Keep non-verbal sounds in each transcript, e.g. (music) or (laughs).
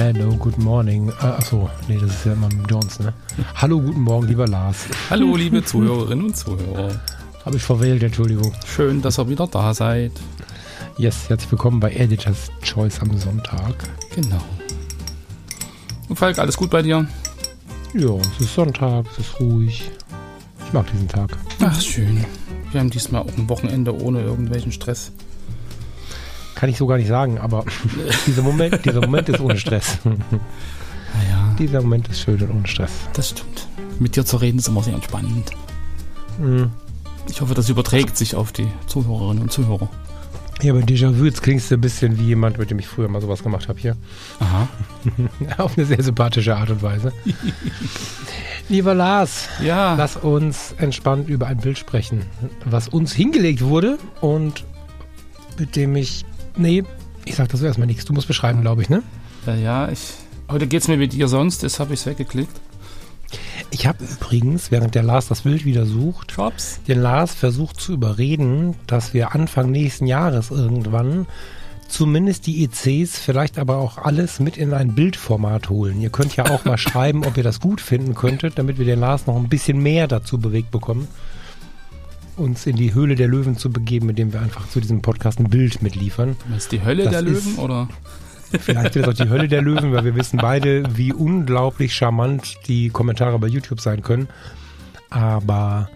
Hello, good morning. Äh, achso, nee, das ist ja immer mit Jones, ne? Hallo, guten Morgen, lieber Lars. Hallo, liebe Zuhörerinnen und Zuhörer. Habe ich verwählt, Entschuldigung. Schön, dass ihr wieder da seid. Yes, herzlich willkommen bei Editor's Choice am Sonntag. Genau. Und Falk, alles gut bei dir? Ja, es ist Sonntag, es ist ruhig. Ich mag diesen Tag. Ach, schön. Wir haben diesmal auch ein Wochenende ohne irgendwelchen Stress. Kann ich so gar nicht sagen, aber (laughs) dieser Moment, dieser Moment ist ohne Stress. Naja, dieser Moment ist schön und ohne Stress. das stimmt. Mit dir zu reden ist immer sehr entspannend. Mhm. Ich hoffe, das überträgt sich auf die Zuhörerinnen und Zuhörer. Ja, bei Déjà-vu, jetzt klingst du ein bisschen wie jemand, mit dem ich früher mal sowas gemacht habe hier. Aha. (laughs) Auf eine sehr sympathische Art und Weise. (laughs) Lieber Lars, Ja, lass uns entspannt über ein Bild sprechen, was uns hingelegt wurde und mit dem ich. Nee, ich sag das erstmal nichts. Du musst beschreiben, glaube ich, ne? äh, ja, ich. Heute geht's mir mit dir sonst, das habe ich weggeklickt. Ich habe übrigens, während der Lars das Bild wieder sucht, Jobs. den Lars versucht zu überreden, dass wir Anfang nächsten Jahres irgendwann zumindest die ECs, vielleicht aber auch alles mit in ein Bildformat holen. Ihr könnt ja auch mal (laughs) schreiben, ob ihr das gut finden könntet, damit wir den Lars noch ein bisschen mehr dazu bewegt bekommen, uns in die Höhle der Löwen zu begeben, indem wir einfach zu diesem Podcast ein Bild mitliefern. Ist die Hölle Das der Löwen oder? Vielleicht wird es auch die Hölle der Löwen, weil wir wissen beide, wie unglaublich charmant die Kommentare bei YouTube sein können. Aber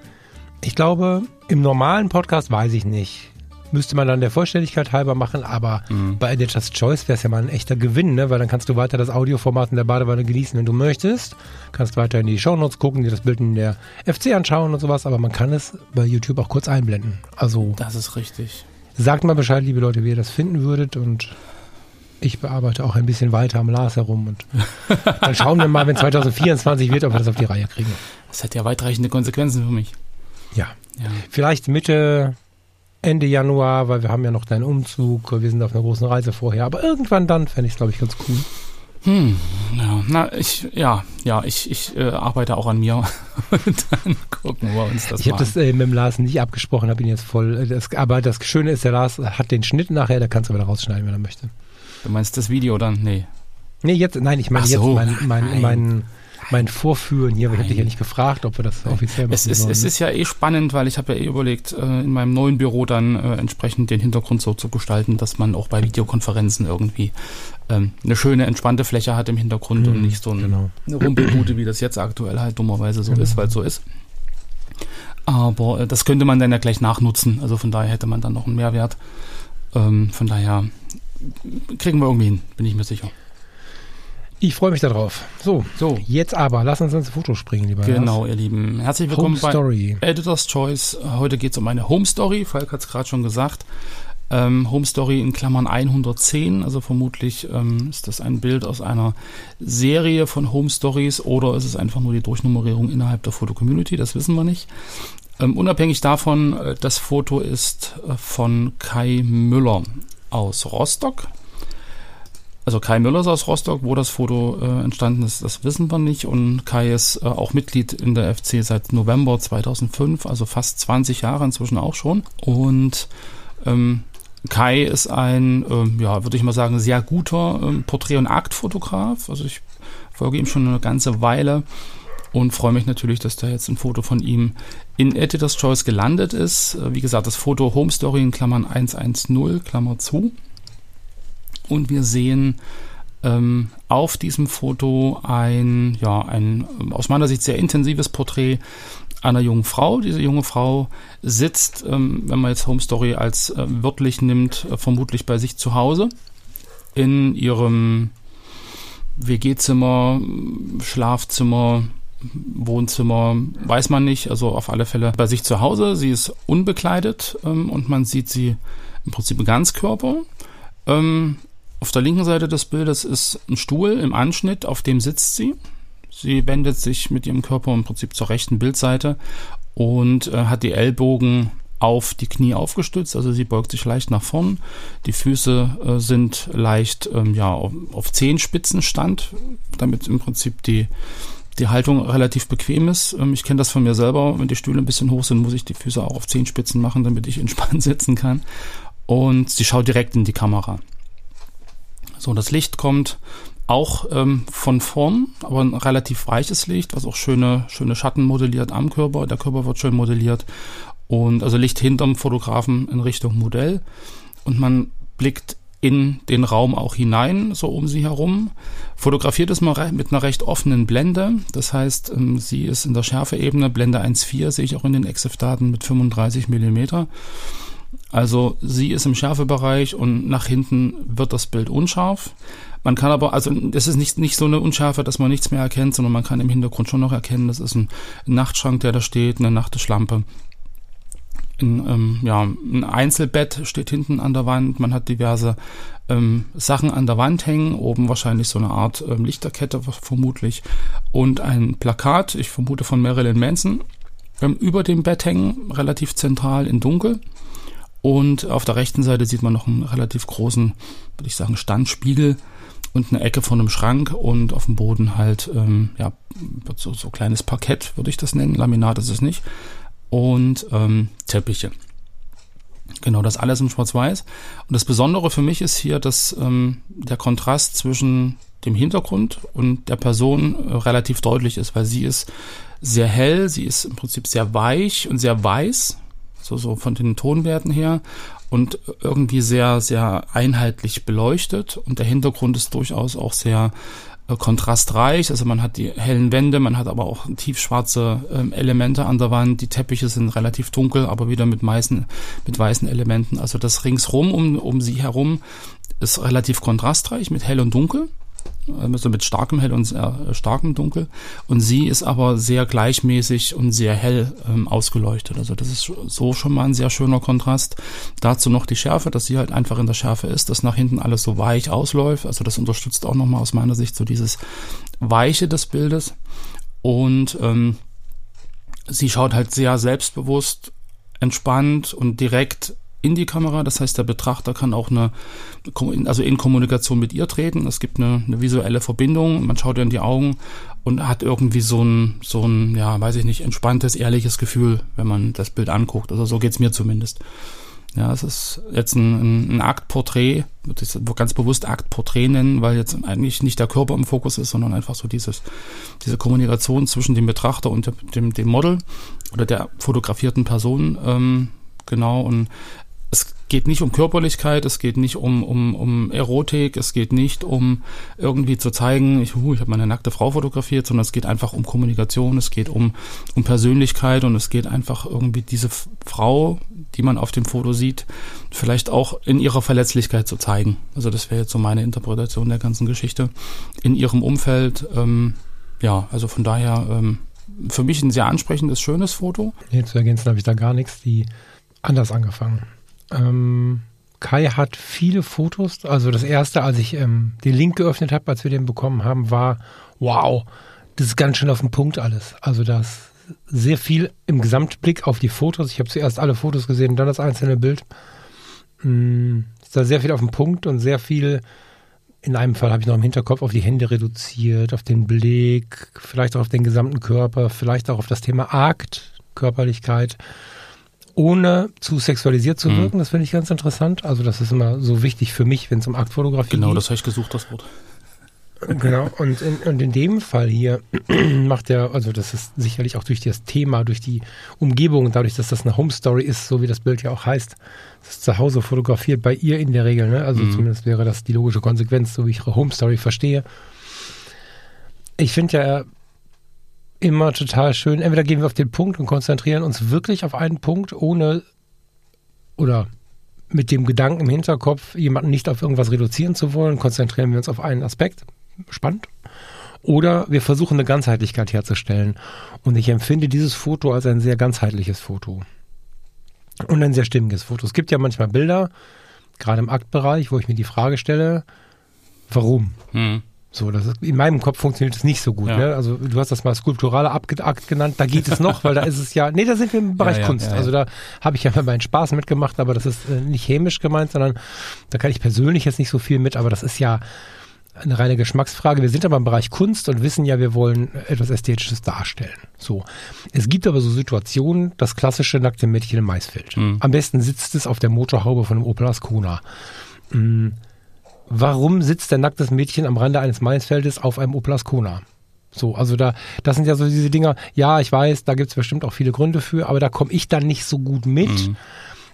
ich glaube, im normalen Podcast weiß ich nicht. Müsste man dann der Vollständigkeit halber machen, aber bei Editor's Choice wäre es ja mal ein echter Gewinn, ne? weil dann kannst du weiter das Audioformat in der Badewanne genießen, wenn du möchtest. Kannst weiter in die Shownotes gucken, dir das Bild in der FC anschauen und sowas, aber man kann es bei YouTube auch kurz einblenden. Also Das ist richtig. Sagt mal Bescheid, liebe Leute, wie ihr das finden würdet und ich bearbeite auch ein bisschen weiter am Lars herum und (laughs) dann schauen wir mal, wenn 2024 wird, ob wir das auf die Reihe kriegen. Das hat ja weitreichende Konsequenzen für mich. Ja, Ja. vielleicht Mitte, Ende Januar, weil wir haben ja noch deinen Umzug, wir sind auf einer großen Reise vorher, aber irgendwann dann fände ich es, glaube ich, ganz cool. Hm, ja, na, ich, ja, ja, ich, ich äh, arbeite auch an mir. (laughs) Dann gucken wir uns das Ich mal habe das äh, mit dem Lars nicht abgesprochen, habe ihn jetzt voll, äh, das, aber das Schöne ist, der Lars hat den Schnitt nachher, der kannst du wieder rausschneiden, wenn er möchte. an. Du meinst das Video dann? Nee. Nee, jetzt, nein, ich meine Ach jetzt so. mein, mein, Nein. mein, mein Vorführen hier, aber ich habe dich ja nicht gefragt, ob wir das offiziell machen Es ist, sollen. es ist ja eh spannend, weil ich habe ja eh überlegt, äh, in meinem neuen Büro dann äh, entsprechend den Hintergrund so zu gestalten, dass man auch bei Videokonferenzen irgendwie ähm, eine schöne, entspannte Fläche hat im Hintergrund und nicht so ein, genau. eine Rumpelbude, wie das jetzt aktuell halt dummerweise so ist, weil es so ist. Aber äh, das könnte man dann ja gleich nachnutzen. Also von daher hätte man dann noch einen Mehrwert. Ähm, von daher kriegen wir irgendwie hin, bin ich mir sicher. Ich freue mich darauf. So, So, jetzt aber, lass uns ins Foto springen, lieber genau, ihr Lieben. Herzlich Lars. willkommen Home bei Story. Editor's Choice. Heute geht es um eine Home Story. Falk hat es gerade schon gesagt. Ähm, Home Story in Klammern 110. Also vermutlich ähm, ist das ein Bild aus einer Serie von Home Stories oder ist es einfach nur die Durchnummerierung innerhalb der Foto-Community. Das wissen wir nicht. Ähm, unabhängig davon, äh, das Foto ist äh, von Kai Müller aus Rostock. Also Kai Müller ist aus Rostock, wo das Foto äh, entstanden ist, das wissen wir nicht. Und Kai ist äh, auch Mitglied in der FC seit November 2005, also fast 20 Jahre inzwischen auch schon. Und ähm, Kai ist ein, ähm, ja, würde ich mal sagen, sehr guter ähm, Porträt- und Aktfotograf. Also ich folge ihm schon eine ganze Weile und freue mich natürlich, dass da jetzt ein Foto von ihm in Editor's Choice gelandet ist. Äh, Wie gesagt, das Foto Home Story in Klammern 110, Klammer zu. Und wir sehen ähm, auf diesem Foto ein, ja, ein ähm, aus meiner Sicht sehr intensives Porträt einer jungen Frau. Diese junge Frau sitzt, ähm, wenn man jetzt Home Story als äh, wörtlich nimmt, äh, vermutlich bei sich zu Hause in ihrem WG-Zimmer, Schlafzimmer, Wohnzimmer, weiß man nicht. Also auf alle Fälle bei sich zu Hause. Sie ist unbekleidet ähm, und man sieht sie im Prinzip Ganzkörper. Ähm, auf der linken Seite des Bildes ist ein Stuhl im Anschnitt, auf dem sitzt sie. Sie wendet sich mit ihrem Körper im Prinzip zur rechten Bildseite und äh, hat die Ellbogen auf die Knie aufgestützt, also sie beugt sich leicht nach vorn. Die Füße äh, sind leicht ähm, ja, auf, auf Zehenspitzenstand, damit im Prinzip die, die Haltung relativ bequem ist. Ähm, ich kenne das von mir selber, wenn die Stühle ein bisschen hoch sind, muss ich die Füße auch auf Zehenspitzen machen, damit ich entspannt (laughs) sitzen kann. Und sie schaut direkt in die Kamera. So, das Licht kommt auch ähm, von vorn, aber ein relativ weiches Licht, was auch schöne, schöne Schatten modelliert am Körper. Der Körper wird schön modelliert und also Licht hinterm Fotografen in Richtung Modell und man blickt in den Raum auch hinein, so um sie herum. Fotografiert es mal mit einer recht offenen Blende. Das heißt, ähm, sie ist in der Schärfeebene, Blende 1.4 sehe ich auch in den EXIF-Daten mit 35 Millimeter. Also sie ist im Schärfebereich und nach hinten wird das Bild unscharf. Man kann aber, also es ist nicht, nicht so eine Unschärfe, dass man nichts mehr erkennt, sondern man kann im Hintergrund schon noch erkennen, das ist ein Nachtschrank, der da steht, eine Nachttischlampe ein, ähm, ja, ein Einzelbett steht hinten an der Wand. Man hat diverse ähm, Sachen an der Wand hängen. Oben wahrscheinlich so eine Art ähm, Lichterkette vermutlich. Und ein Plakat, ich vermute von Marilyn Manson, ähm, über dem Bett hängen, relativ zentral in Dunkel. Und auf der rechten Seite sieht man noch einen relativ großen, würde ich sagen, Standspiegel und eine Ecke von einem Schrank und auf dem Boden halt, ähm, ja, so, so kleines Parkett, würde ich das nennen. Laminat ist es nicht und ähm, Teppiche. Genau, das alles im Schwarz-Weiß. Und das Besondere für mich ist hier, dass ähm, der Kontrast zwischen dem Hintergrund und der Person äh, relativ deutlich ist, weil sie ist sehr hell, sie ist im Prinzip sehr weich und sehr weiß, so, so von den Tonwerten her und irgendwie sehr, sehr einheitlich beleuchtet und der Hintergrund ist durchaus auch sehr äh, kontrastreich. Also man hat die hellen Wände, man hat aber auch tiefschwarze ähm, Elemente an der Wand. Die Teppiche sind relativ dunkel, aber wieder mit, weißen, mit weißen Elementen. Also das ringsrum um, um sie herum ist relativ kontrastreich mit hell und dunkel also mit starkem Hell und sehr äh, starkem Dunkel. Und sie ist aber sehr gleichmäßig und sehr hell ähm, ausgeleuchtet. Also das ist so schon mal ein sehr schöner Kontrast. Dazu noch die Schärfe, dass sie halt einfach in der Schärfe ist, dass nach hinten alles so weich ausläuft. Also das unterstützt auch nochmal aus meiner Sicht so dieses Weiche des Bildes. Und ähm, sie schaut halt sehr selbstbewusst, entspannt und direkt in die Kamera. Das heißt, der Betrachter kann auch eine, also in Kommunikation mit ihr treten. Es gibt eine, eine visuelle Verbindung. Man schaut ihr in die Augen und hat irgendwie so ein, so ein, ja, weiß ich nicht, entspanntes, ehrliches Gefühl, wenn man das Bild anguckt. Also so geht's mir zumindest. Ja, es ist jetzt ein, ein Aktporträt, würde ich ganz bewusst Aktporträt nennen, weil jetzt eigentlich nicht der Körper im Fokus ist, sondern einfach so dieses, diese Kommunikation zwischen dem Betrachter und dem, dem Model oder der fotografierten Person, ähm, genau. Und es geht nicht um Körperlichkeit, es geht nicht um, um, um Erotik, es geht nicht um irgendwie zu zeigen, ich, uh, ich habe meine nackte Frau fotografiert, sondern es geht einfach um Kommunikation, es geht um, um Persönlichkeit und es geht einfach irgendwie diese Frau, die man auf dem Foto sieht, vielleicht auch in ihrer Verletzlichkeit zu zeigen. Also das wäre jetzt so meine Interpretation der ganzen Geschichte. In ihrem Umfeld, ähm, ja, also von daher ähm, für mich ein sehr ansprechendes, schönes Foto. Nee, zu ergänzen habe ich da gar nichts, die anders angefangen. Ähm, Kai hat viele Fotos. Also das erste, als ich ähm, den Link geöffnet habe, als wir den bekommen haben, war, wow, das ist ganz schön auf den Punkt alles. Also das sehr viel im Gesamtblick auf die Fotos. Ich habe zuerst alle Fotos gesehen, dann das einzelne Bild. Mm, ist da sehr viel auf den Punkt und sehr viel, in einem Fall habe ich noch im Hinterkopf, auf die Hände reduziert, auf den Blick, vielleicht auch auf den gesamten Körper, vielleicht auch auf das Thema Akt, Körperlichkeit ohne zu sexualisiert zu mhm. wirken. Mhm. Das finde ich ganz interessant. Also das ist immer so wichtig für mich, wenn es um Aktfotografie genau, geht. Genau, das habe ich gesucht, das Wort. Genau, und in, und in dem Fall hier (clears throat) macht er, also das ist sicherlich auch durch das Thema, durch die Umgebung, dadurch, dass das eine Home Story ist, so wie das Bild ja auch heißt, das ist zu Hause fotografiert bei ihr in der Regel, ne? Also mhm. zumindest wäre das die logische Konsequenz, so wie ich ihre Home Story verstehe. Ich finde ja, immer total schön. Entweder gehen wir auf den Punkt und konzentrieren uns wirklich auf einen Punkt, ohne oder mit dem Gedanken im Hinterkopf, jemanden nicht auf irgendwas reduzieren zu wollen, konzentrieren wir uns auf einen Aspekt. Spannend. Oder wir versuchen eine Ganzheitlichkeit herzustellen. Und ich empfinde dieses Foto als ein sehr ganzheitliches Foto. Und ein sehr stimmiges Foto. Es gibt ja manchmal Bilder, gerade im Aktbereich, wo ich mir die Frage stelle, warum? Hm. So, das ist, in meinem Kopf funktioniert es nicht so gut. Ja. Ne? Also du hast das mal skulpturaler Akt genannt, da geht es noch, weil da ist es ja, nee, da sind wir im (laughs) Bereich Ja, ja, Kunst. Also da habe ich ja meinen Spaß mitgemacht, aber das ist äh, nicht hämisch gemeint, sondern da kann ich persönlich jetzt nicht so viel mit, aber das ist ja eine reine Geschmacksfrage. Wir sind aber im Bereich Kunst und wissen ja, wir wollen etwas Ästhetisches darstellen. So. Es gibt aber so Situationen, das klassische nackte Mädchen im Maisfeld. Mhm. Am besten sitzt es auf der Motorhaube von einem Opel Ascona. Mm, Warum sitzt ein nacktes Mädchen am Rande eines Maisfeldes auf einem Opel Ascona? So, also da, das sind ja so diese Dinger, ja, ich weiß, da gibt's bestimmt auch viele Gründe für, aber da komme ich dann nicht so gut mit, Mhm.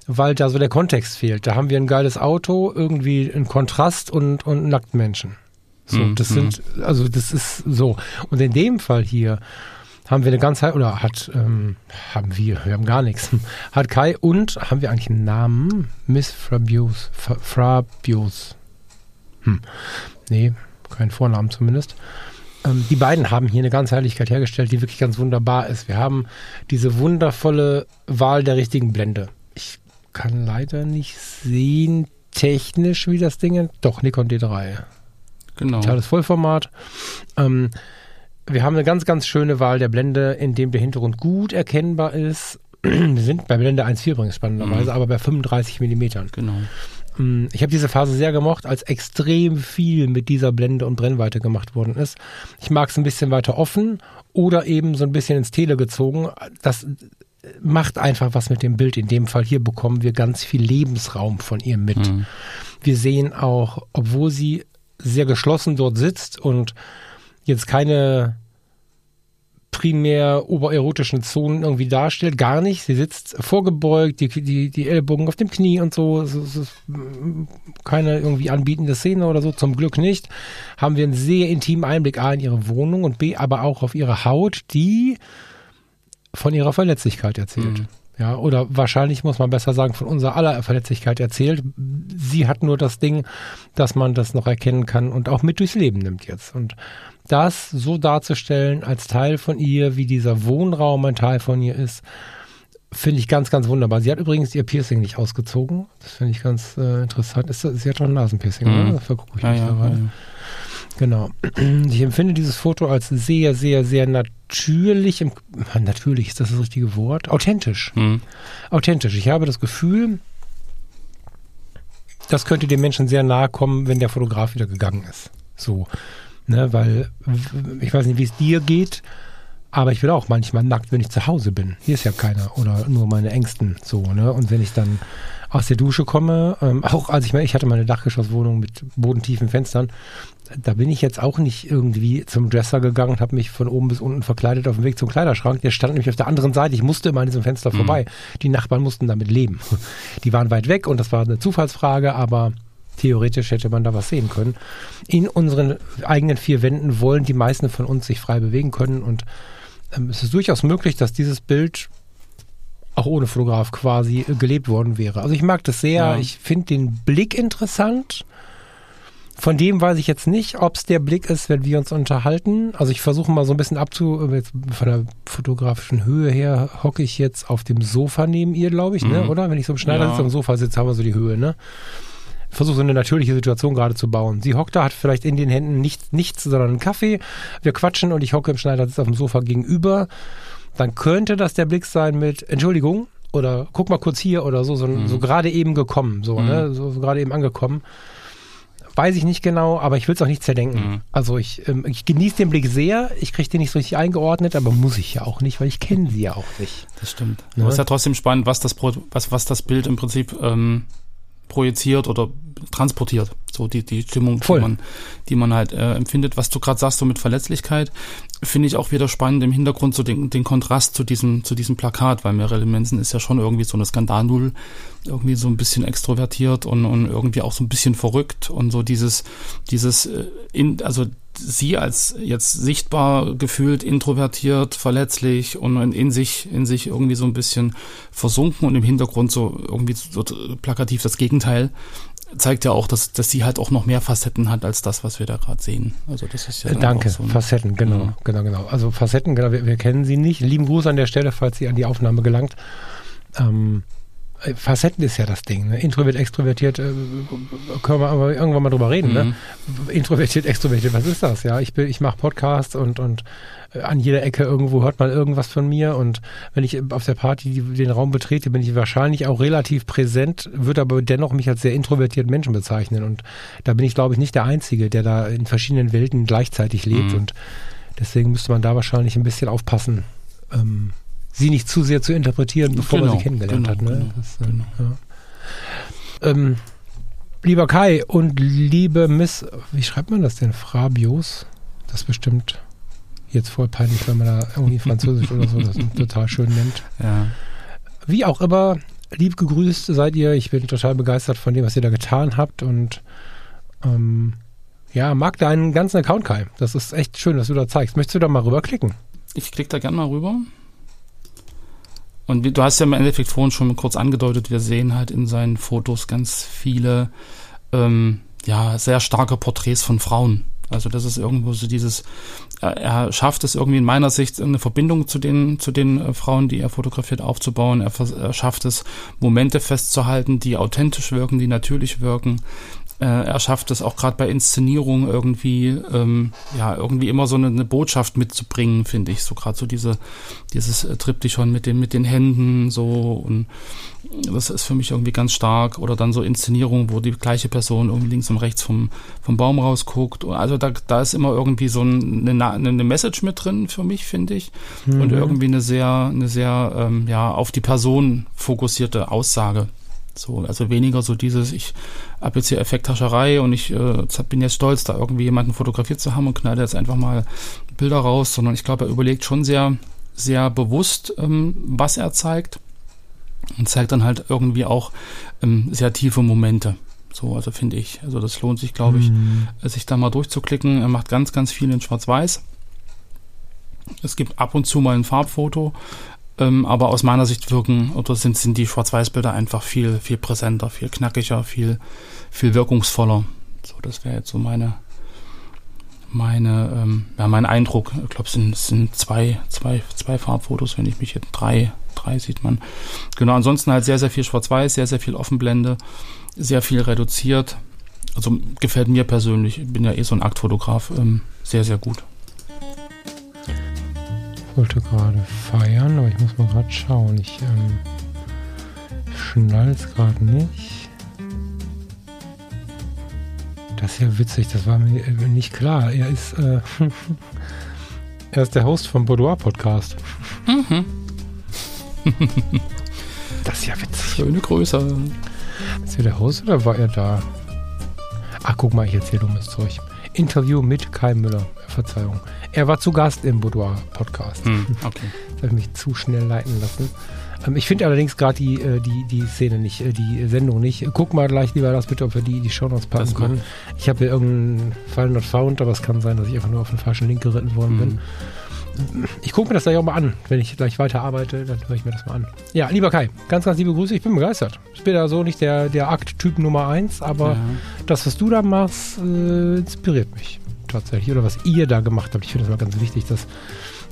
weil da so der Kontext fehlt. Da haben wir ein geiles Auto, irgendwie ein Kontrast und, und nackten Menschen. So, Mhm, das sind, also das ist so. Und in dem Fall hier haben wir eine ganze, oder hat, ähm, haben wir, wir haben gar nichts, hat Kai und, haben wir eigentlich einen Namen? Miss Frabius, Fra- Frabius. Hm. Nee, keinen Vornamen zumindest. Ähm, die beiden haben hier eine Ganzheitlichkeit hergestellt, die wirklich ganz wunderbar ist. Wir haben diese wundervolle Wahl der richtigen Blende. Ich kann leider nicht sehen, technisch, wie das Ding. Doch, Nikon D3. Genau. Totales Vollformat. Ähm, wir haben eine ganz, ganz schöne Wahl der Blende, in dem der Hintergrund gut erkennbar ist. (clears throat) Wir sind bei Blende 1.4 übrigens spannenderweise, aber bei 35 Millimetern. Genau. Mm, Ich habe diese Phase sehr gemocht, als extrem viel mit dieser Blende und Brennweite gemacht worden ist. Ich mag es ein bisschen weiter offen oder eben so ein bisschen ins Tele gezogen. Das macht einfach was mit dem Bild. In dem Fall hier bekommen wir ganz viel Lebensraum von ihr mit. Mhm. Wir sehen auch, obwohl sie sehr geschlossen dort sitzt und jetzt keine primär obererotischen Zonen irgendwie darstellt, gar nicht. Sie sitzt vorgebeugt, die, die, die Ellbogen auf dem Knie und so. Es es ist mm, keine irgendwie anbietende Szene oder so, zum Glück nicht. Haben wir einen sehr intimen Einblick A in ihre Wohnung und B aber auch auf ihre Haut, die von ihrer Verletzlichkeit erzählt. Mhm. Ja, oder wahrscheinlich muss man besser sagen, von unserer aller Verletzlichkeit erzählt. Sie hat nur das Ding, dass man das noch erkennen kann und auch mit durchs Leben nimmt jetzt. Und das so darzustellen als Teil von ihr, wie dieser Wohnraum ein Teil von ihr ist, finde ich ganz, ganz wunderbar. Sie hat übrigens ihr Piercing nicht ausgezogen. Das finde ich ganz äh, interessant. Ist sie hat doch ein Nasenpiercing, Mhm. oder? Vergucke ich Ja, mich ja, ja. Genau. (clears throat) Ich empfinde dieses Foto als sehr, sehr, sehr natürlich. Im, natürlich ist das das richtige Wort. Authentisch. Mhm. Authentisch. Ich habe das Gefühl, das könnte dem Menschen sehr nahe kommen, wenn der Fotograf wieder gegangen ist. So. Ne, weil, ich weiß nicht, wie es dir geht, aber ich bin auch manchmal nackt, wenn ich zu Hause bin. Hier ist ja keiner oder nur meine Ängsten so, ne? Und wenn ich dann aus der Dusche komme, ähm, auch als ich mal, ich hatte meine Dachgeschosswohnung mit bodentiefen Fenstern, da bin ich jetzt auch nicht irgendwie zum Dresser gegangen und habe mich von oben bis unten verkleidet auf dem Weg zum Kleiderschrank. Der stand nämlich auf der anderen Seite. Ich musste immer an diesem Fenster vorbei. Die Nachbarn mussten damit leben. (laughs) Die waren weit weg und das war eine Zufallsfrage, aber theoretisch hätte man da was sehen können. In unseren eigenen vier Wänden wollen die meisten von uns sich frei bewegen können und ähm, es ist durchaus möglich, dass dieses Bild auch ohne Fotograf quasi äh, gelebt worden wäre. Also ich mag das sehr. Ja. Ich finde den Blick interessant. Von dem weiß ich jetzt nicht, ob es der Blick ist, wenn wir uns unterhalten. Also ich versuche mal so ein bisschen abzu... äh, Jetzt von der fotografischen Höhe her hocke ich jetzt auf dem Sofa neben ihr, glaube ich, ne? Mhm. oder? Wenn ich so im Schneider Ja. sitze, am Sofa sitze, haben wir so die Höhe, ne? Versuche so eine natürliche Situation gerade zu bauen. Sie hockt da, hat vielleicht in den Händen nichts, nichts, sondern einen Kaffee. Wir quatschen und ich hocke im Schneidersitz auf dem Sofa gegenüber. Dann könnte das der Blick sein mit Entschuldigung oder guck mal kurz hier oder so, so, Mhm. so gerade eben gekommen, so, ne? so, so gerade eben angekommen. Weiß ich nicht genau, aber ich will es auch nicht zerdenken. Mhm. Also ich, ähm, ich genieße den Blick sehr, ich kriege den nicht so richtig eingeordnet, aber muss ich ja auch nicht, weil ich kenne sie ja auch nicht. Das stimmt. Ja. Aber es ist ja trotzdem spannend, was das, Pro was, was das Bild im Prinzip ähm, projiziert oder transportiert. So die, die Stimmung, Voll. die man, die man halt äh, empfindet. Was du gerade sagst, so mit Verletzlichkeit, finde ich auch wieder spannend im Hintergrund so den, den Kontrast zu diesem, zu diesem Plakat, weil Marilyn Manson ist ja schon irgendwie so eine Skandalnudel, irgendwie so ein bisschen extrovertiert und, und irgendwie auch so ein bisschen verrückt und so dieses, dieses, äh, in, also sie als jetzt sichtbar gefühlt introvertiert, verletzlich und in, sich in sich irgendwie so ein bisschen versunken und im Hintergrund so irgendwie so plakativ das Gegenteil zeigt ja auch, dass dass sie halt auch noch mehr Facetten hat als das, was wir da gerade sehen. Also das ist ja Danke, so Facetten, genau, Mhm. genau, genau. Also Facetten, genau, wir, wir kennen sie nicht. Lieben Gruß an der Stelle, falls sie an die Aufnahme gelangt. Ähm, äh, Facetten ist ja das Ding. Ne? Introvert, extrovertiert, äh, können wir aber irgendwann mal drüber reden. Ne? Mhm. Ne? Introvertiert, extrovertiert, was ist das? Ja, ich bin, ich mache Podcasts und und äh, an jeder Ecke irgendwo hört man irgendwas von mir und wenn ich auf der Party den Raum betrete, bin ich wahrscheinlich auch relativ präsent, würde aber dennoch mich als sehr introvertierten Menschen bezeichnen und da bin ich glaube ich nicht der Einzige, der da in verschiedenen Welten gleichzeitig lebt Mhm. und deswegen müsste man da wahrscheinlich ein bisschen aufpassen. Ähm, sie nicht zu sehr zu interpretieren, bevor man Genau, sie kennengelernt genau, hat. Ne? genau, das, äh, genau. ja. ähm, lieber Kai und liebe Miss, wie schreibt man das denn? Frabios? Das bestimmt jetzt voll peinlich, wenn man da irgendwie (laughs) Französisch oder so das total schön nennt. Ja. Wie auch immer, lieb gegrüßt seid ihr. Ich bin total begeistert von dem, was ihr da getan habt und ähm, ja, mag deinen ganzen Account, Kai. Das ist echt schön, dass du da zeigst. Möchtest du da mal rüberklicken? Ich klicke da gerne mal rüber. Und du hast ja im Endeffekt vorhin schon kurz angedeutet, wir sehen halt in seinen Fotos ganz viele, ähm, ja, sehr starke Porträts von Frauen. Also das ist irgendwo so dieses, er, schafft es irgendwie in meiner Sicht eine Verbindung zu den, zu den äh, Frauen, die er fotografiert, aufzubauen. Er, er schafft es, Momente festzuhalten, die authentisch wirken, die natürlich wirken. Äh, er schafft es auch gerade bei Inszenierung irgendwie, ähm, ja, irgendwie immer so eine, eine Botschaft mitzubringen, finde ich. So gerade so diese, dieses äh, Triptychon mit den, mit den Händen, so und das ist für mich irgendwie ganz stark. Oder dann so Inszenierung, wo die gleiche Person irgendwie links und rechts vom, vom Baum rausguckt. Also da, da ist immer irgendwie so ein, eine, eine Message mit drin für mich, finde ich. Und irgendwie eine sehr, eine sehr, ähm, ja, auf die Person fokussierte Aussage. So, also weniger so dieses, ich habe jetzt hier Effekthascherei und ich äh, bin jetzt stolz, da irgendwie jemanden fotografiert zu haben und knalle jetzt einfach mal Bilder raus, sondern ich glaube, er überlegt schon sehr, sehr bewusst, ähm, was er zeigt und zeigt dann halt irgendwie auch ähm, sehr tiefe Momente. So, also finde ich. Also das lohnt sich, glaube ich, Mhm. sich da mal durchzuklicken. Er macht ganz, ganz viel in Schwarz-Weiß. Es gibt ab und zu mal ein Farbfoto, ähm, aber aus meiner Sicht wirken oder sind, sind die Schwarz-Weiß-Bilder einfach viel, viel präsenter, viel knackiger, viel, viel wirkungsvoller. So, das wäre jetzt so meine, meine, ähm, ja, mein Eindruck. Ich glaube, es sind, sind zwei, zwei, zwei Farbfotos, wenn ich mich jetzt drei, drei sieht man. Genau, ansonsten halt sehr, sehr viel Schwarz-Weiß, sehr, sehr viel Offenblende, sehr viel reduziert. Also gefällt mir persönlich, ich bin ja eh so ein Aktfotograf, ähm, sehr, sehr gut. Ich wollte gerade feiern, aber ich muss mal gerade schauen. Ich ähm, schnall's gerade nicht. Das ist ja witzig, das war mir äh, nicht klar. Er ist, äh, (laughs) er ist der Host vom Boudoir Podcast. Mhm. (laughs) Das ist ja witzig. Schöne Größe. Ist er der Host oder war er da? Ach, guck mal, ich erzähle dummes Zeug. Interview mit Kai Müller. Verzeihung. Er war zu Gast im Boudoir Podcast. Hm, okay. (laughs) Das habe ich mich zu schnell leiten lassen. Ähm, ich finde allerdings gerade die, äh, die, die Szene nicht, äh, die Sendung nicht. Guck mal gleich lieber das bitte, ob wir die die Shownotes packen Das können. Ich habe hier irgendeinen Fall not found, aber es kann sein, dass ich einfach nur auf den falschen Link geritten worden bin. Mhm. Ich gucke mir das gleich auch mal an. Wenn ich gleich weiter arbeite, dann höre ich mir das mal an. Ja, lieber Kai, ganz, ganz liebe Grüße. Ich bin begeistert. Ich bin da so nicht der, der Akt-Typ Nummer eins, aber Ja. das, was du da machst, äh, inspiriert mich tatsächlich. Oder was ihr da gemacht habt. Ich finde es mal ganz wichtig, dass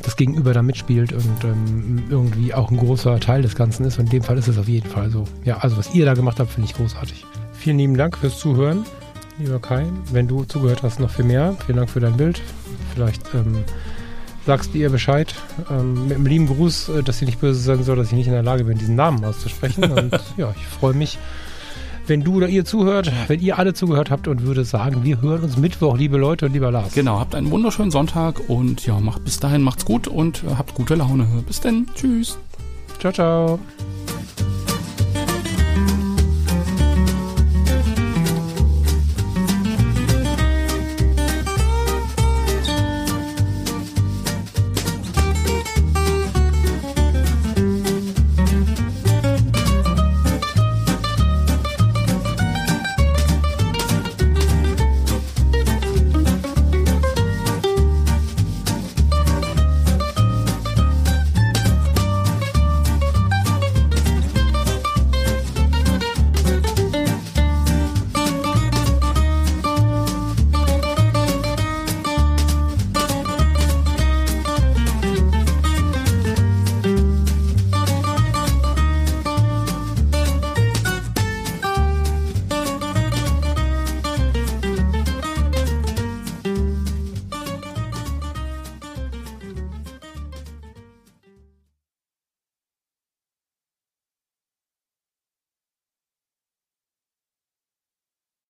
das Gegenüber da mitspielt und ähm, irgendwie auch ein großer Teil des Ganzen ist. Und in dem Fall ist es auf jeden Fall so. Ja, also was ihr da gemacht habt, finde ich großartig. Vielen lieben Dank fürs Zuhören, lieber Kai. Wenn du zugehört hast, noch viel mehr. Vielen Dank für dein Bild. Vielleicht ähm, sagst du ihr Bescheid. Ähm, mit einem lieben Gruß, äh, dass sie nicht böse sein soll, dass ich nicht in der Lage bin, diesen Namen auszusprechen. (laughs) Und ja, ich freue mich, wenn du oder ihr zuhört, wenn ihr alle zugehört habt und würde sagen, wir hören uns Mittwoch, liebe Leute und lieber Lars. Genau, habt einen wunderschönen Sonntag und ja, macht bis dahin macht's gut und äh, habt gute Laune. Bis dann. Tschüss. Ciao, ciao.